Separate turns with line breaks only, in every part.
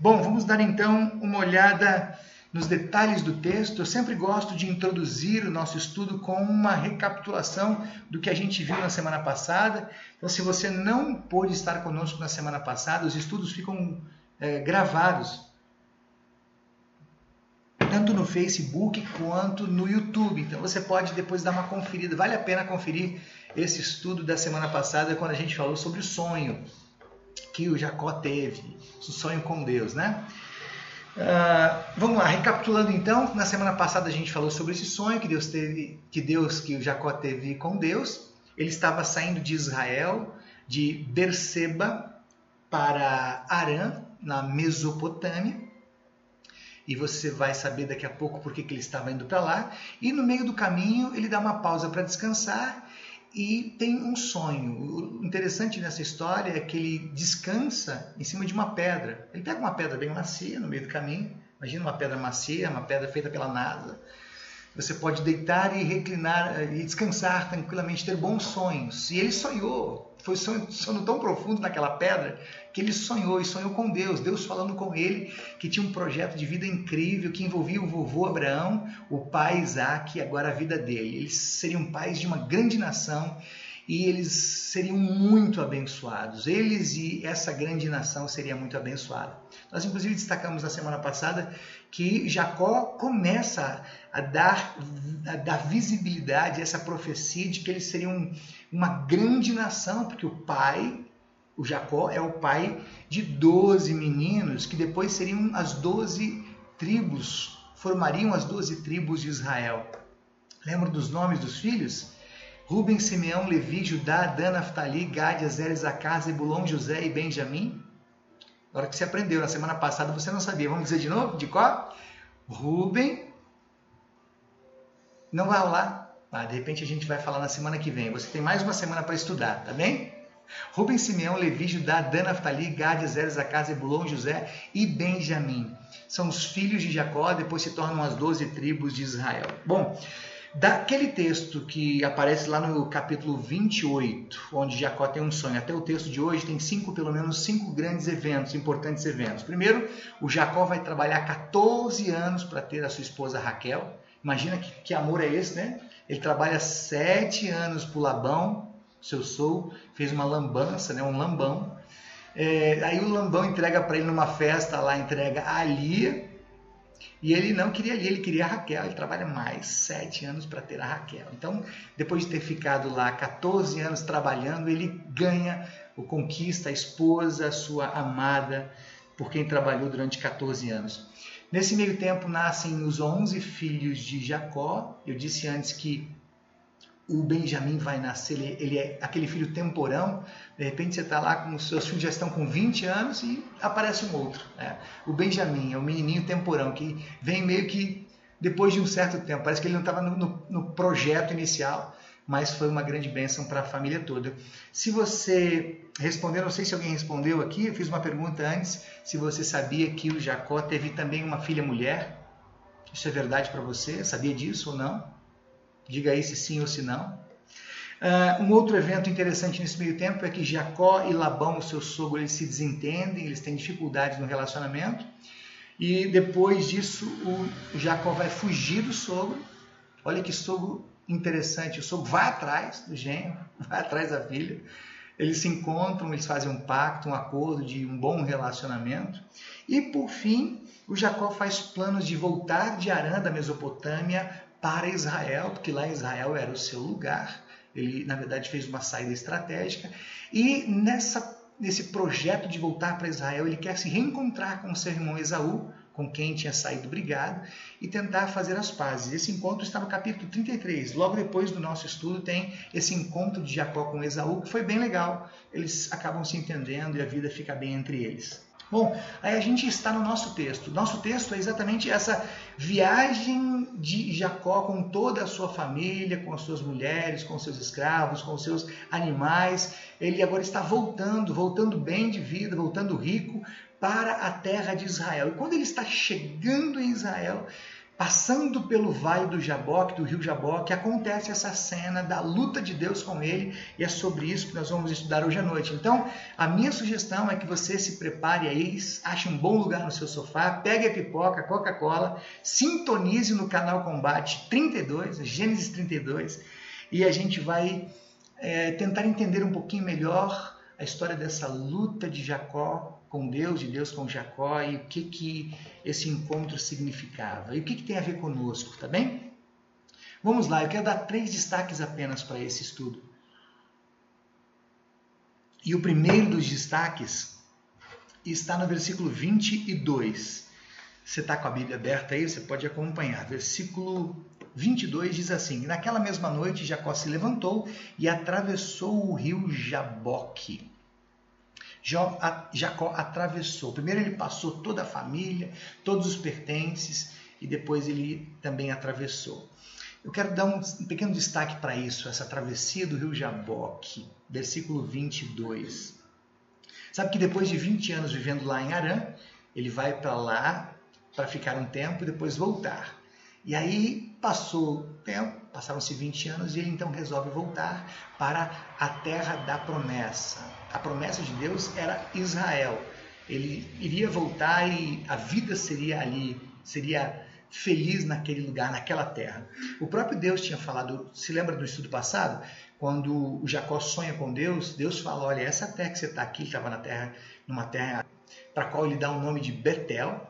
Bom, vamos dar então uma olhada nos detalhes do texto. Eu sempre gosto de introduzir o nosso estudo com uma recapitulação do que a gente viu na semana passada. Então, se você não pôde estar conosco na semana passada, os estudos ficam é, gravados tanto no Facebook quanto no YouTube. Então você pode depois dar uma conferida. Vale a pena conferir esse estudo da semana passada quando a gente falou sobre o sonho que o Jacó teve, o sonho com Deus, né? Uh, vamos lá, recapitulando então, na semana passada a gente falou sobre esse sonho que Deus teve, que Deus, que o Jacó teve com Deus. Ele estava saindo de Israel, de Berseba para Arã, na Mesopotâmia. E você vai saber daqui a pouco por que, ele estava indo para lá. E no meio do caminho ele dá uma pausa para descansar e tem um sonho. O interessante nessa história é que ele descansa em cima de uma pedra. Ele pega uma pedra bem macia no meio do caminho. Imagina uma pedra macia, uma pedra feita pela NASA. Você pode deitar e reclinar e descansar tranquilamente, ter bons sonhos. E ele sonhou, foi sonho, sono tão profundo naquela pedra que ele sonhou e sonhou com Deus, Deus falando com ele que tinha um projeto de vida incrível que envolvia o vovô Abraão, o pai Isaac e agora a vida dele. Eles seriam pais de uma grande nação e eles seriam muito abençoados. Eles e essa grande nação seria muito abençoada. Nós inclusive destacamos na semana passada que Jacó começa a dar, a dar visibilidade a essa profecia de que eles seriam uma grande nação, porque o pai o Jacó é o pai de 12 meninos que depois seriam as 12 tribos, formariam as 12 tribos de Israel. Lembra dos nomes dos filhos? Rubem, Simeão, Levi, Judá, Dan, Naftali, Gad, Azer, Zacá, Zebulon, José e Benjamim. Agora que você aprendeu, na semana passada você não sabia. Vamos dizer de novo? De qual? Rubem. Não vai rolar? Ah, de repente a gente vai falar na semana que vem. Você tem mais uma semana para estudar, tá bem? Rubem, Simeão, Levi, Judá, Dan, Naftali, Gad, Zer, Zacá, Zebulon, José e Benjamim. São os filhos de Jacó, depois se tornam as doze tribos de Israel. Bom, daquele texto que aparece lá no capítulo 28, onde Jacó tem um sonho, até o texto de hoje tem cinco, pelo menos cinco grandes eventos, importantes eventos. Primeiro, o Jacó vai trabalhar 14 anos para ter a sua esposa Raquel. Imagina que, que amor é esse, né? Ele trabalha sete anos para Labão, seu sogro, fez uma lambança, né, um lambão. É, aí o lambão entrega para ele numa festa lá, entrega a Lia, e ele não queria ele queria a Raquel. Ele trabalha mais sete anos para ter a Raquel. Então, depois de ter ficado lá 14 anos trabalhando, ele ganha ou conquista a esposa, a sua amada, por quem trabalhou durante 14 anos. Nesse meio tempo nascem os 11 filhos de Jacó. Eu disse antes que o Benjamin vai nascer, ele, ele, é aquele filho temporão, de repente você está lá com seus filhos já estão com 20 anos e aparece um outro. Né? O Benjamin é o menininho temporão que vem meio que depois de um certo tempo, parece que ele não estava no, no, no, projeto inicial, mas foi uma grande bênção para a família toda. Se você respondeu, não sei se alguém respondeu aqui, eu fiz uma pergunta antes, se você sabia que o Jacó teve também uma filha mulher, isso é verdade para você? Sabia disso ou não? Diga aí se sim ou se não. Uh, um outro evento interessante nesse meio tempo é que Jacó e Labão, o seu sogro, eles se desentendem, eles têm dificuldades no relacionamento. E depois disso, o Jacó vai fugir do sogro. Olha que sogro interessante. O sogro vai atrás do genro, vai atrás da filha. Eles se encontram, eles fazem um pacto, um acordo de um bom relacionamento. E por fim, o Jacó faz planos de voltar de Arã, da Mesopotâmia, para Israel, porque lá Israel era o seu lugar. Ele, na verdade, fez uma saída estratégica. E nessa, nesse projeto de voltar para Israel, ele quer se reencontrar com seu irmão Esaú, com quem tinha saído brigado, e tentar fazer as pazes. Esse encontro está no capítulo 33. Logo depois do nosso estudo, tem esse encontro de Jacó com Esaú, que foi bem legal. Eles acabam se entendendo e a vida fica bem entre eles. Bom, aí a gente está no nosso texto. Nosso texto é exatamente essa viagem de Jacó com toda a sua família, com as suas mulheres, com seus escravos, com seus animais. Ele agora está voltando, voltando bem de vida, voltando rico para a terra de Israel. E quando ele está chegando em Israel, passando pelo vale do Jaboque, do rio Jaboque, acontece essa cena da luta de Deus com ele, e é sobre isso que nós vamos estudar hoje à noite. Então, a minha sugestão é que você se prepare aí, ache um bom lugar no seu sofá, pegue a pipoca, Coca-Cola, sintonize no canal Combate 32, Gênesis 32, e a gente vai é, tentar entender um pouquinho melhor a história dessa luta de Jacó com Deus, de Deus com Jacó e o que, que esse encontro significava e o que, que tem a ver conosco, tá bem? Vamos lá, eu quero dar três destaques apenas para esse estudo. E o primeiro dos destaques está no versículo 22. Você está com a Bíblia aberta aí, você pode acompanhar. Versículo 22 diz assim: Naquela mesma noite, Jacó se levantou e atravessou o rio Jaboque Jacó atravessou. Primeiro ele passou toda a família, todos os pertences, e depois ele também atravessou. Eu quero dar um pequeno destaque para isso, essa travessia do rio Jaboque, versículo 22. Sabe que depois de 20 anos vivendo lá em Arã, ele vai para lá para ficar um tempo e depois voltar. E aí passou tempo, passaram-se 20 anos e ele então resolve voltar para a terra da promessa. A promessa de Deus era Israel. Ele iria voltar e a vida seria ali, seria feliz naquele lugar, naquela terra. O próprio Deus tinha falado, se lembra do estudo passado? Quando o Jacó sonha com Deus, Deus fala: Olha, essa terra que você está aqui, estava na terra, numa terra para a qual ele dá o nome de Betel,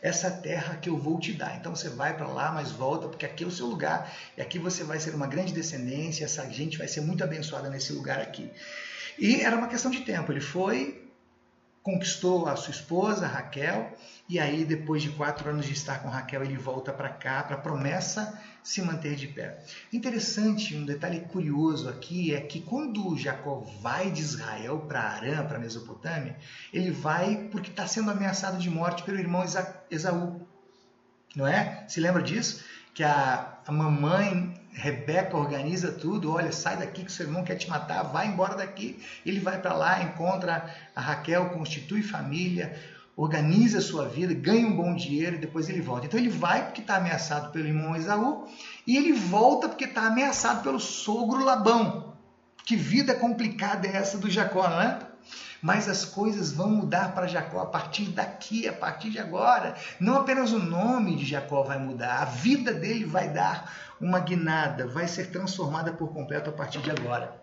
essa terra que eu vou te dar. Então você vai para lá, mas volta, porque aqui é o seu lugar, e aqui você vai ser uma grande descendência, essa gente vai ser muito abençoada nesse lugar aqui. E era uma questão de tempo. Ele foi, conquistou a sua esposa, Raquel, e aí, depois de quatro anos de estar com Raquel, ele volta para cá, para a promessa se manter de pé. Interessante, um detalhe curioso aqui é que quando Jacó vai de Israel para Arã, para Mesopotâmia, ele vai porque está sendo ameaçado de morte pelo irmão Esaú. Não é? Se lembra disso? Que a, a mamãe Rebeca organiza tudo, olha, sai daqui que seu irmão quer te matar, vai embora daqui. Ele vai para lá, encontra a Raquel, constitui família, organiza a sua vida, ganha um bom dinheiro e depois ele volta. Então ele vai porque está ameaçado pelo irmão Esaú e ele volta porque está ameaçado pelo sogro Labão. Que vida complicada é essa do Jacó, não é? Mas as coisas vão mudar para Jacó a partir daqui, a partir de agora. Não apenas o nome de Jacó vai mudar, a vida dele vai dar uma guinada, vai ser transformada por completo a partir de agora.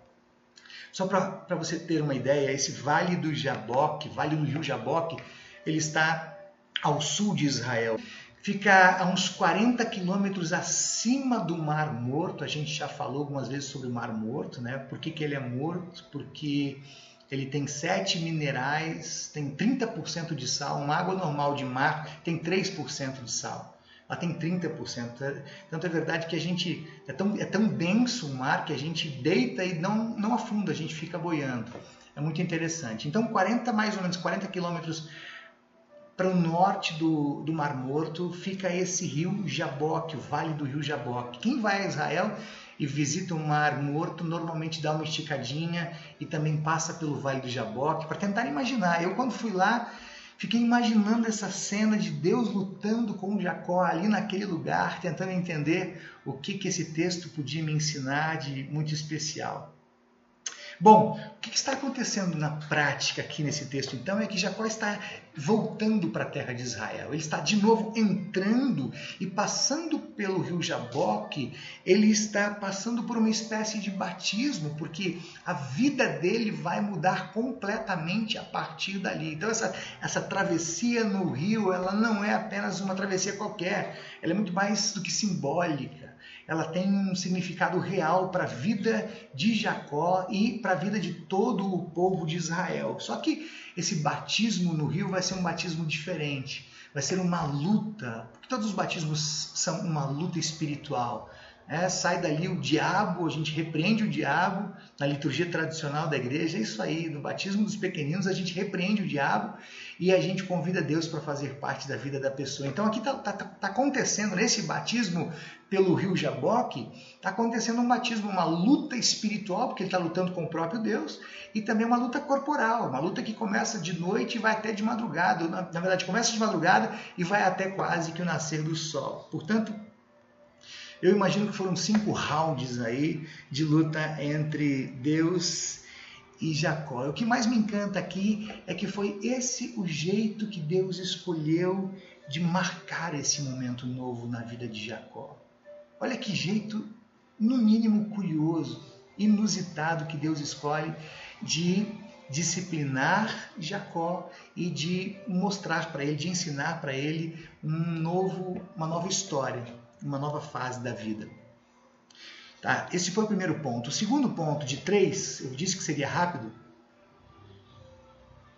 Só para você ter uma ideia, esse Vale do Jaboque, Vale do Rio Jaboque, ele está ao sul de Israel. Fica a uns 40 quilômetros acima do Mar Morto. A gente já falou algumas vezes sobre o Mar Morto, né? Por que, que ele é morto? Porque ele tem sete minerais, tem 30% de sal. Uma água normal de mar tem 3% de sal. Ela tem 30%. Tanto é verdade que a gente é tão, é tão denso o mar que a gente deita e não, não afunda, a gente fica boiando. É muito interessante. Então, 40 mais ou menos 40 quilômetros para o norte do, do Mar Morto fica esse rio Jaboque, o vale do rio Jaboque. Quem vai a Israel e visita o Mar Morto normalmente dá uma esticadinha e também passa pelo vale do Jaboque para tentar imaginar. Eu quando fui lá fiquei imaginando essa cena de Deus lutando com Jacó ali naquele lugar, tentando entender o que, que esse texto podia me ensinar de muito especial. Bom, o que está acontecendo na prática aqui nesse texto então é que Jacó está voltando para a terra de Israel. Ele está de novo entrando e passando pelo rio Jaboque, ele está passando por uma espécie de batismo, porque a vida dele vai mudar completamente a partir dali. Então essa, essa travessia no rio, ela não é apenas uma travessia qualquer, ela é muito mais do que simbólica ela tem um significado real para a vida de Jacó e para a vida de todo o povo de Israel. Só que esse batismo no rio vai ser um batismo diferente, vai ser uma luta, porque todos os batismos são uma luta espiritual. É, sai dali o diabo, a gente repreende o diabo na liturgia tradicional da igreja, é isso aí, no batismo dos pequeninos a gente repreende o diabo e a gente convida Deus para fazer parte da vida da pessoa. Então aqui está tá, tá, tá acontecendo nesse batismo pelo rio Jaboque, está acontecendo um batismo, uma luta espiritual, porque ele está lutando com o próprio Deus, e também uma luta corporal, uma luta que começa de noite e vai até de madrugada, na, na verdade começa de madrugada e vai até quase que o nascer do sol. Portanto, eu imagino que foram cinco rounds aí de luta entre Deus e Jacó. O que mais me encanta aqui é que foi esse o jeito que Deus escolheu de marcar esse momento novo na vida de Jacó. Olha que jeito, no mínimo curioso, inusitado que Deus escolhe de disciplinar Jacó e de mostrar para ele, de ensinar para ele um novo, uma nova história, uma nova fase da vida. Tá? Esse foi o primeiro ponto. O segundo ponto, de três, eu disse que seria rápido.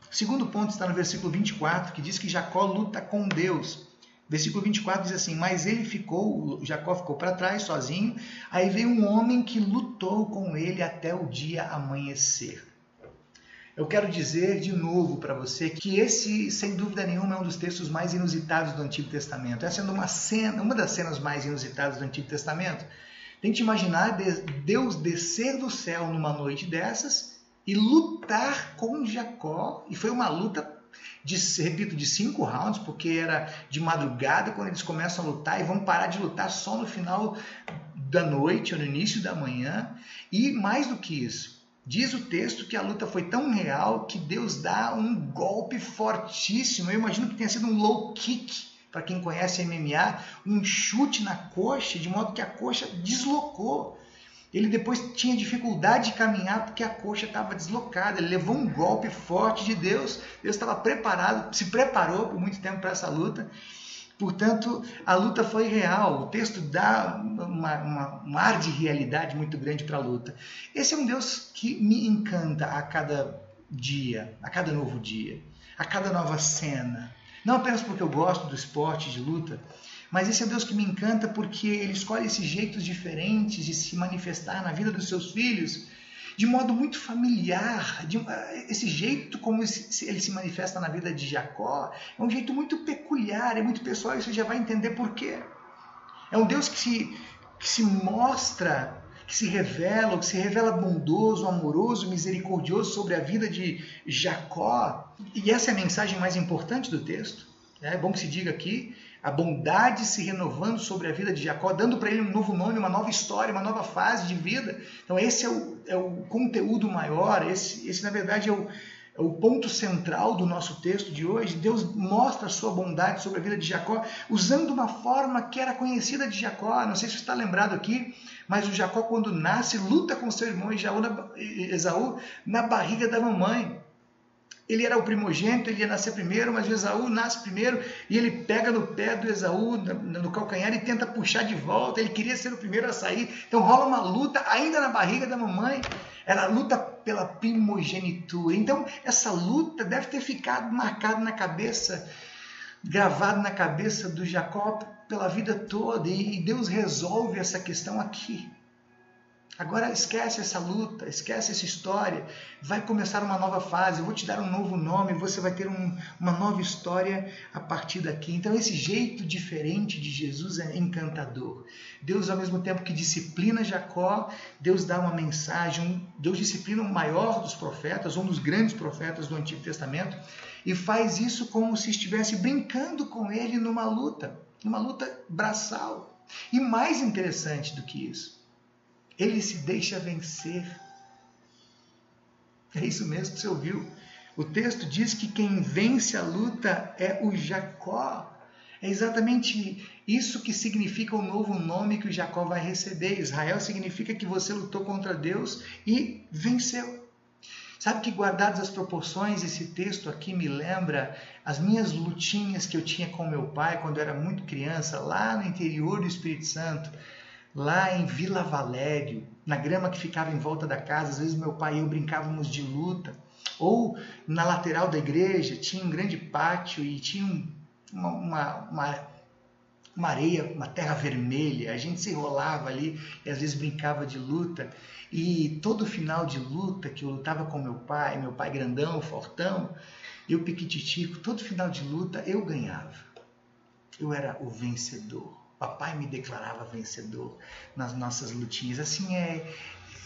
O segundo ponto está no versículo 24, que diz que Jacó luta com Deus. Versículo 24 diz assim: Mas ele ficou, Jacó ficou para trás sozinho. Aí veio um homem que lutou com ele até o dia amanhecer. Eu quero dizer de novo para você que esse, sem dúvida nenhuma, é um dos textos mais inusitados do Antigo Testamento. Essa é uma, cena, uma das cenas mais inusitadas do Antigo Testamento. Tente imaginar Deus descer do céu numa noite dessas e lutar com Jacó. E foi uma luta, de, repito, de cinco rounds, porque era de madrugada quando eles começam a lutar e vão parar de lutar só no final da noite ou no início da manhã. E mais do que isso, Diz o texto que a luta foi tão real que Deus dá um golpe fortíssimo. Eu imagino que tenha sido um low kick para quem conhece MMA, um chute na coxa, de modo que a coxa deslocou. Ele depois tinha dificuldade de caminhar porque a coxa estava deslocada. Ele levou um golpe forte de Deus. Deus estava preparado, se preparou por muito tempo para essa luta. Portanto, a luta foi real. O texto dá uma, uma, um ar de realidade muito grande para a luta. Esse é um Deus que me encanta a cada dia, a cada novo dia, a cada nova cena. Não apenas porque eu gosto do esporte de luta, mas esse é Deus que me encanta porque ele escolhe esses jeitos diferentes de se manifestar na vida dos seus filhos de modo muito familiar. De, esse jeito como ele se manifesta na vida de Jacó é um jeito muito peculiar, é muito pessoal e você já vai entender por quê. É um Deus que se, que se mostra, que se revela, que se revela bondoso, amoroso, misericordioso sobre a vida de Jacó. E essa é a mensagem mais importante do texto. É bom que se diga aqui, a bondade se renovando sobre a vida de Jacó, dando para ele um novo nome, uma nova história, uma nova fase de vida. Então esse é o, é o conteúdo maior, esse, esse na verdade é o, é o ponto central do nosso texto de hoje. Deus mostra a sua bondade sobre a vida de Jacó, usando uma forma que era conhecida de Jacó. Não sei se você está lembrado aqui, mas o Jacó, quando nasce, luta com seu irmão Esaú na barriga da mamãe. Ele era o primogênito, ele ia nascer primeiro, mas o Esaú nasce primeiro e ele pega no pé do Esaú, no calcanhar, e tenta puxar de volta. Ele queria ser o primeiro a sair. Então rola uma luta ainda na barriga da mamãe. Ela luta pela primogenitura. Então essa luta deve ter ficado marcada na cabeça, gravado na cabeça do Jacó pela vida toda. E Deus resolve essa questão aqui. Agora esquece essa luta, esquece essa história. Vai começar uma nova fase. Eu vou te dar um novo nome. Você vai ter um, uma nova história a partir daqui. Então, esse jeito diferente de Jesus é encantador. Deus, ao mesmo tempo que disciplina Jacó, Deus dá uma mensagem. Deus disciplina o maior dos profetas, um dos grandes profetas do Antigo Testamento, e faz isso como se estivesse brincando com ele numa luta, numa luta braçal. E mais interessante do que isso ele se deixa vencer. É isso mesmo que você ouviu. O texto diz que quem vence a luta é o Jacó. É exatamente isso que significa o novo nome que o Jacó vai receber. Israel significa que você lutou contra Deus e venceu. Sabe que, guardadas as proporções, esse texto aqui me lembra as minhas lutinhas que eu tinha com meu pai quando eu era muito criança, lá no interior do Espírito Santo lá em Vila Valério, na grama que ficava em volta da casa, às vezes meu pai e eu brincávamos de luta. Ou na lateral da igreja tinha um grande pátio e tinha uma, uma, uma, uma areia, uma terra vermelha. A gente se enrolava ali e às vezes brincava de luta. E todo final de luta que eu lutava com meu pai, meu pai grandão, fortão, Eu piquititico, todo final de luta eu ganhava. Eu era o vencedor. Papai me declarava vencedor nas nossas lutinhas. Assim é,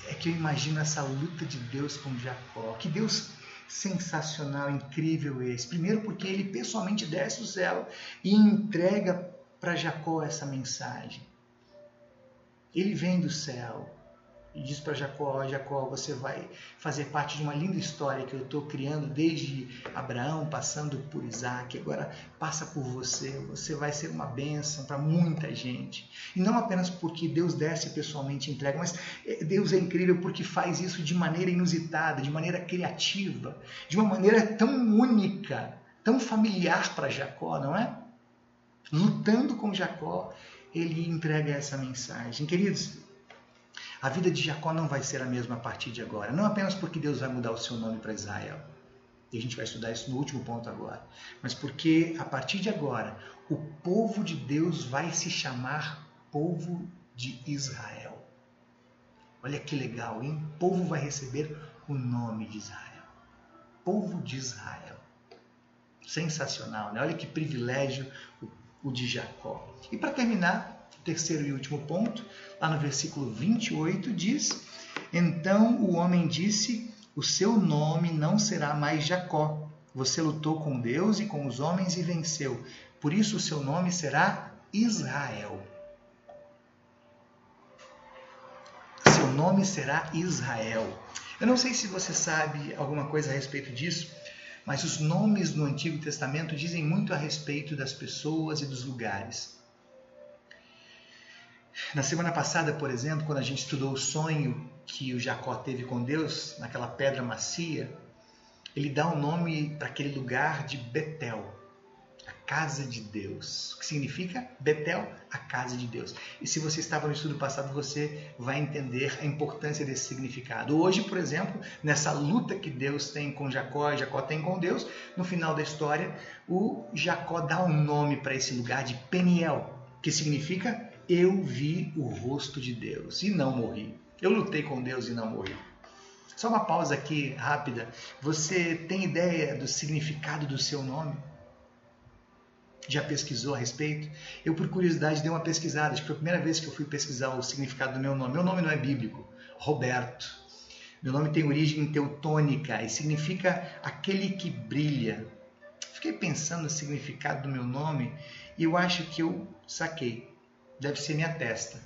é que eu imagino essa luta de Deus com Jacó. Que Deus sensacional, incrível esse. Primeiro porque ele pessoalmente desce do céu e entrega para Jacó essa mensagem. Ele vem do céu, e diz para Jacó: Jacó, você vai fazer parte de uma linda história que eu estou criando desde Abraão, passando por Isaac, agora passa por você. Você vai ser uma bênção para muita gente. E não apenas porque Deus desce pessoalmente e entrega, mas eh, Deus é incrível porque faz isso de maneira inusitada, de maneira criativa, de uma maneira tão única, tão familiar para Jacó, não é? Lutando com Jacó, ele entrega essa mensagem. Queridos, a vida de Jacó não vai ser a mesma a partir de agora. Não apenas porque Deus vai mudar o seu nome para Israel. E a gente vai estudar isso no último ponto agora. Mas porque a partir de agora, o povo de Deus vai se chamar povo de Israel. Olha que legal, hein? O povo vai receber o nome de Israel. Povo de Israel. Sensacional, né? Olha que privilégio o de Jacó. E para terminar, terceiro e último ponto, lá no versículo 28 diz: Então o homem disse: O seu nome não será mais Jacó. Você lutou com Deus e com os homens e venceu. Por isso o seu nome será Israel. Seu nome será Israel. Eu não sei se você sabe alguma coisa a respeito disso, mas os nomes no Antigo Testamento dizem muito a respeito das pessoas e dos lugares. Na semana passada, por exemplo, quando a gente estudou o sonho que o Jacó teve com Deus, naquela pedra macia, ele dá o um nome para aquele lugar de Betel, a casa de Deus. O que significa Betel, a casa de Deus. E se você estava no estudo passado, você vai entender a importância desse significado. Hoje, por exemplo, nessa luta que Deus tem com Jacó, Jacó tem com Deus, no final da história, o Jacó dá um nome para esse lugar de Peniel, que significa eu vi o rosto de Deus e não morri. Eu lutei com Deus e não morri. Só uma pausa aqui rápida. Você tem ideia do significado do seu nome? Já pesquisou a respeito? Eu, por curiosidade, dei uma pesquisada. Acho que foi a primeira vez que eu fui pesquisar o significado do meu nome. Meu nome não é bíblico. Roberto. Meu nome tem origem teutônica e significa aquele que brilha. Fiquei pensando no significado do meu nome e eu acho que eu saquei deve ser minha testa,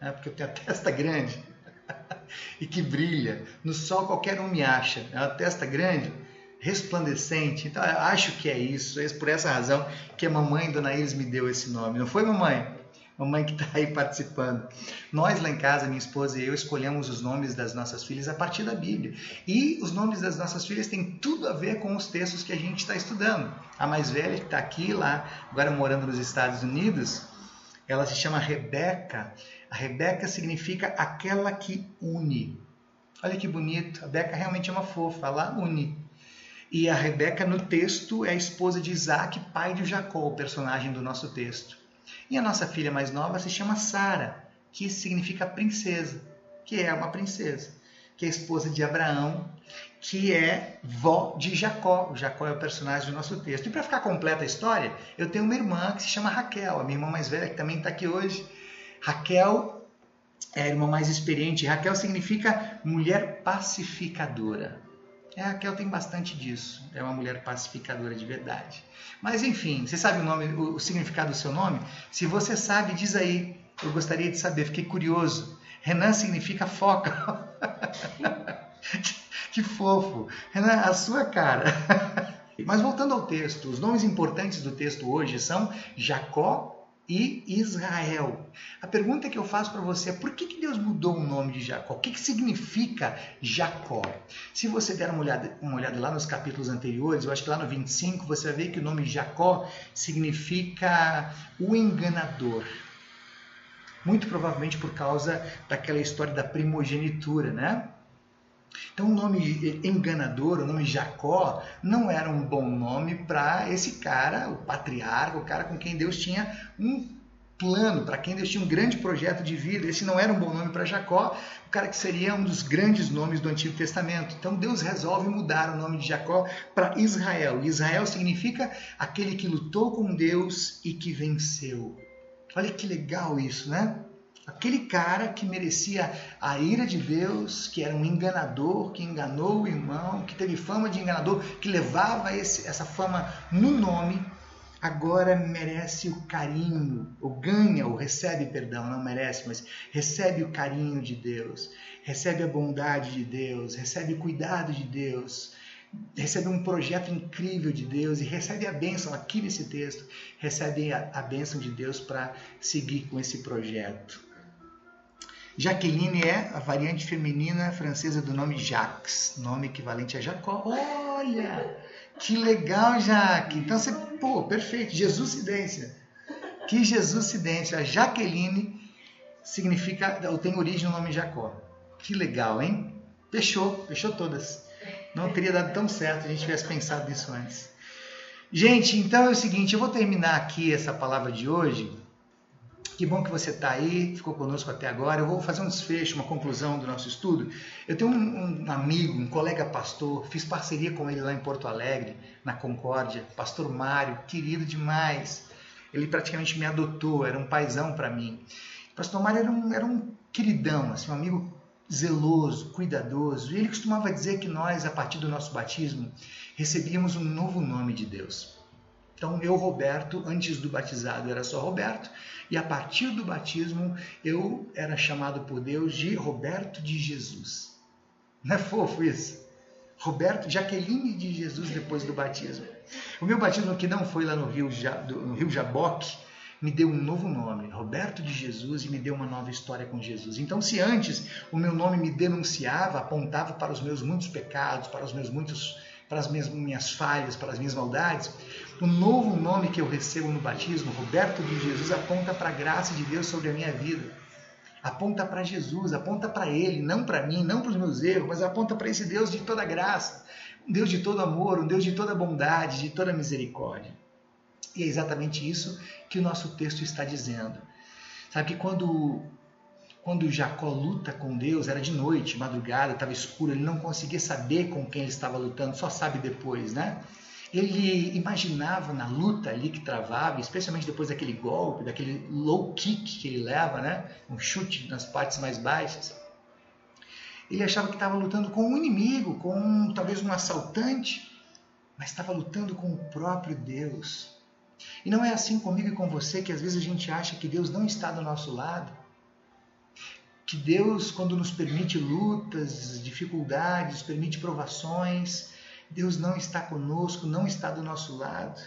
né? porque eu tenho a testa grande e que brilha. No sol qualquer um me acha. É uma testa grande, resplandecente. Então eu acho que é isso. É por essa razão que a mamãe Dona Iris me deu esse nome. Não foi, mamãe? Mamãe que está aí participando. Nós lá em casa, minha esposa e eu, escolhemos os nomes das nossas filhas a partir da Bíblia. E os nomes das nossas filhas têm tudo a ver com os textos que a gente está estudando. A mais velha, que está aqui, lá, agora morando nos Estados Unidos, ela se chama Rebeca. A Rebeca significa aquela que une. Olha que bonito. A Rebeca realmente é uma fofa, ela une. E a Rebeca no texto é a esposa de Isaac, pai de Jacó, o personagem do nosso texto. E a nossa filha mais nova se chama Sara, que significa princesa, que é uma princesa, que é a esposa de Abraão, que é vó de Jacó. O Jacó é o personagem do nosso texto. E para ficar completa a história, eu tenho uma irmã que se chama Raquel, a minha irmã mais velha, que também está aqui hoje. Raquel é a irmã mais experiente. Raquel significa mulher pacificadora. É, Raquel tem bastante disso. É uma mulher pacificadora de verdade. Mas enfim, você sabe o nome, o significado do seu nome? Se você sabe, diz aí. Eu gostaria de saber, fiquei curioso. Renan significa foca. que fofo. Renan, a sua cara. Mas voltando ao texto, os nomes importantes do texto hoje são Jacó e Israel. A pergunta que eu faço para você é por que, que Deus mudou o nome de Jacó? O que, que significa Jacó? Se você der uma olhada, uma olhada lá nos capítulos anteriores, eu acho que lá no 25, você vai ver que o nome Jacó significa o enganador. Muito provavelmente por causa daquela história da primogenitura, né? Então, o nome enganador, o nome Jacó, não era um bom nome para esse cara, o patriarca, o cara com quem Deus tinha um plano, para quem Deus tinha um grande projeto de vida. Esse não era um bom nome para Jacó, o cara que seria um dos grandes nomes do Antigo Testamento. Então Deus resolve mudar o nome de Jacó para Israel. Israel significa aquele que lutou com Deus e que venceu. Olha que legal isso, né? Aquele cara que merecia a ira de Deus, que era um enganador, que enganou o irmão, que teve fama de enganador, que levava esse, essa fama no nome, agora merece o carinho, ou ganha, ou recebe, perdão, não merece, mas recebe o carinho de Deus, recebe a bondade de Deus, recebe o cuidado de Deus, recebe um projeto incrível de Deus e recebe a bênção aqui nesse texto, recebe a, a bênção de Deus para seguir com esse projeto. Jaqueline é a variante feminina francesa do nome Jacques, nome equivalente a Jacó. Olha, que legal, Jaque. Então você, pô, perfeito, Jesuscidência. Que Jesuscidência. A Jaqueline significa, ou tem origem no nome Jacó. Que legal, hein? Fechou, fechou todas. Não teria dado tão certo se a gente tivesse pensado nisso antes. Gente, então é o seguinte, eu vou terminar aqui essa palavra de hoje que bom que você está aí, ficou conosco até agora. Eu vou fazer um desfecho, uma conclusão do nosso estudo. Eu tenho um, um, amigo, um colega pastor, fiz parceria com ele lá em Porto Alegre, na Concórdia, pastor Mário, querido demais. Ele praticamente me adotou, era um paizão para mim. O pastor Mário era um, era um queridão, assim, um amigo zeloso, cuidadoso. E ele costumava dizer que nós, a partir do nosso batismo, recebíamos um novo nome de Deus. Então, eu, Roberto, antes do batizado era só Roberto, e a partir do batismo eu era chamado por Deus de Roberto de Jesus. Não é fofo isso? Roberto Jaqueline de Jesus depois do batismo. O meu batismo, que não foi lá no Rio, no Rio Jaboque, me deu um novo nome, Roberto de Jesus, e me deu uma nova história com Jesus. Então, se antes o meu nome me denunciava, apontava para os meus muitos pecados, para os meus muitos para as minhas, minhas falhas, para as minhas maldades. O novo nome que eu recebo no batismo, Roberto de Jesus, aponta para a graça de Deus sobre a minha vida. Aponta para Jesus, aponta para Ele, não para mim, não para os meus erros, mas aponta para esse Deus de toda graça, um Deus de todo amor, um Deus de toda bondade, de toda misericórdia. E é exatamente isso que o nosso texto está dizendo. Sabe que quando quando Jacó luta com Deus, era de noite, madrugada, estava escuro, ele não conseguia saber com quem ele estava lutando, só sabe depois, né? Ele imaginava na luta ali que travava, especialmente depois daquele golpe, daquele low kick que ele leva, né? Um chute nas partes mais baixas. Ele achava que estava lutando com um inimigo, com talvez um assaltante, mas estava lutando com o próprio Deus. E não é assim comigo e com você que às vezes a gente acha que Deus não está do nosso lado que Deus, quando nos permite lutas, dificuldades, permite provações, Deus não está conosco, não está do nosso lado.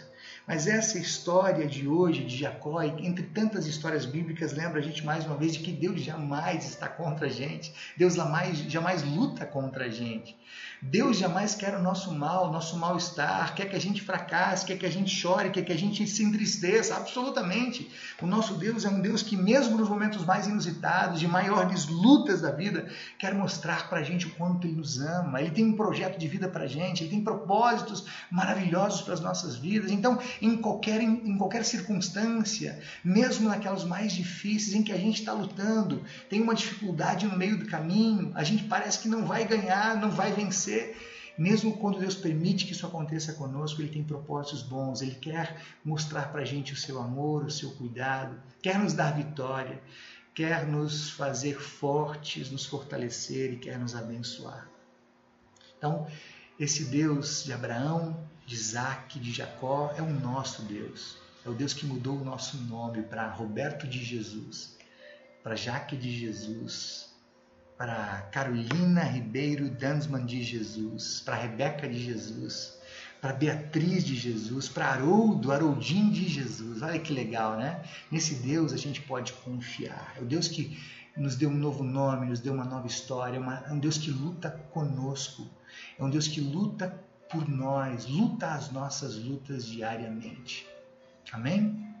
Mas essa história de hoje, de Jacó, entre tantas histórias bíblicas, lembra a gente mais uma vez de que Deus jamais está contra a gente, Deus jamais, jamais luta contra a gente. Deus jamais quer o nosso mal, nosso mal-estar, quer que a gente fracasse, quer que a gente chore, quer que a gente se entristeça, absolutamente. O nosso Deus é um Deus que, mesmo nos momentos mais inusitados, de maiores lutas da vida, quer mostrar para a gente o quanto Ele nos ama. Ele tem um projeto de vida para a gente, Ele tem propósitos maravilhosos para as nossas vidas. Então, em qualquer, em qualquer circunstância, mesmo naquelas mais difíceis em que a gente está lutando, tem uma dificuldade no meio do caminho, a gente parece que não vai ganhar, não vai vencer. Mesmo quando Deus permite que isso aconteça conosco, Ele tem propósitos bons, Ele quer mostrar para a gente o seu amor, o seu cuidado, quer nos dar vitória, quer nos fazer fortes, nos fortalecer e quer nos abençoar. Então, esse Deus de Abraão, de Isaac, de Jacó, é o nosso Deus. É o Deus que mudou o nosso nome para Roberto de Jesus, para Jaque de Jesus, para Carolina Ribeiro Dansman de Jesus, para Rebeca de Jesus, para Beatriz de Jesus, para Haroldo, Haroldinho de Jesus. Olha que legal, né? Nesse Deus a gente pode confiar. É o Deus que nos deu um novo nome, nos deu uma nova história, é um Deus que luta conosco, é um Deus que luta por nós, luta as nossas lutas diariamente. Amém?